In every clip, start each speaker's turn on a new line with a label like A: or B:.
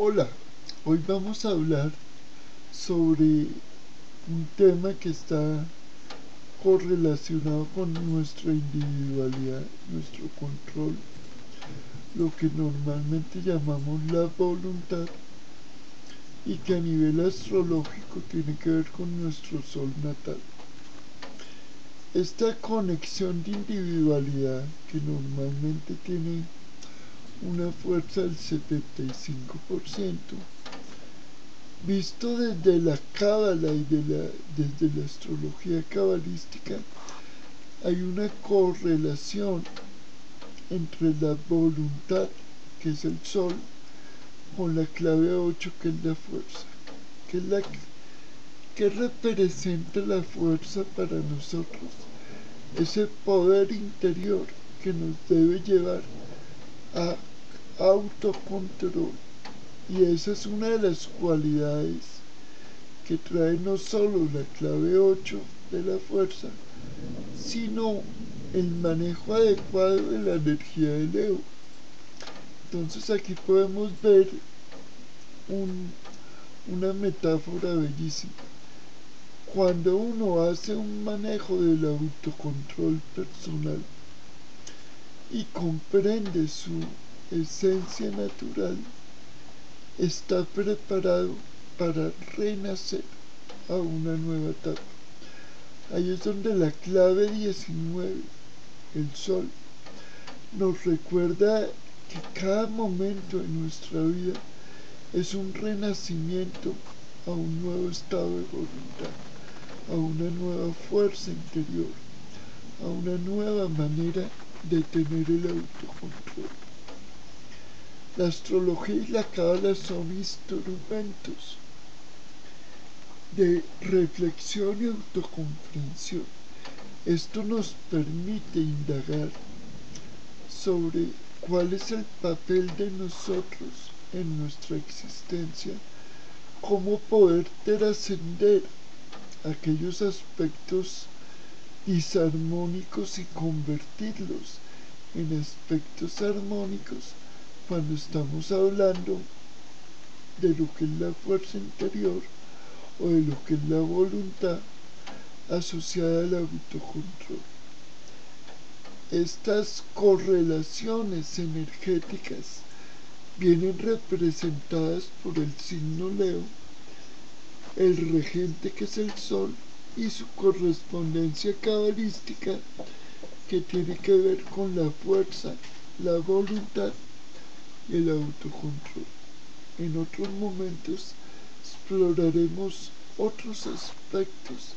A: Hola, hoy vamos a hablar sobre un tema que está correlacionado con nuestra individualidad, nuestro control, lo que normalmente llamamos la voluntad y que a nivel astrológico tiene que ver con nuestro sol natal. Esta conexión de individualidad que normalmente tiene una fuerza del 75%, visto desde la cábala y desde la astrología cabalística, hay una correlación entre la voluntad, que es el sol, con la clave 8, que es la fuerza, que es la que representa la fuerza para nosotros, ese poder interior que nos debe llevar a autocontrol. Y esa es una de las cualidades que trae no solo la clave 8 de la fuerza, sino el manejo adecuado de la energía de Leo. Entonces aquí podemos ver una metáfora bellísima. Cuando uno hace un manejo del autocontrol personal y comprende su esencia natural, está preparado para renacer a una nueva etapa. Ahí es donde la clave 19, el sol, nos recuerda que cada momento en nuestra vida es un renacimiento a un nuevo estado de voluntad, a una nueva fuerza interior, a una nueva manera de tener el autocontrol. La astrología y la cábala son instrumentos de reflexión y autocomprensión. Esto nos permite indagar sobre cuál es el papel de nosotros en nuestra existencia, cómo poder trascender aquellos aspectos disarmónicos y convertirlos en aspectos armónicos cuando estamos hablando de lo que es la fuerza interior o de lo que es la voluntad asociada al autocontrol. Estas correlaciones energéticas vienen representadas por el signo Leo, el regente que es el Sol y su correspondencia cabalística que tiene que ver con la fuerza, la voluntad el autocontrol. En otros momentos exploraremos otros aspectos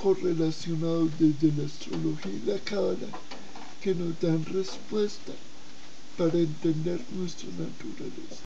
A: correlacionados desde la astrología y la cábala que nos dan respuesta para entender nuestra naturaleza.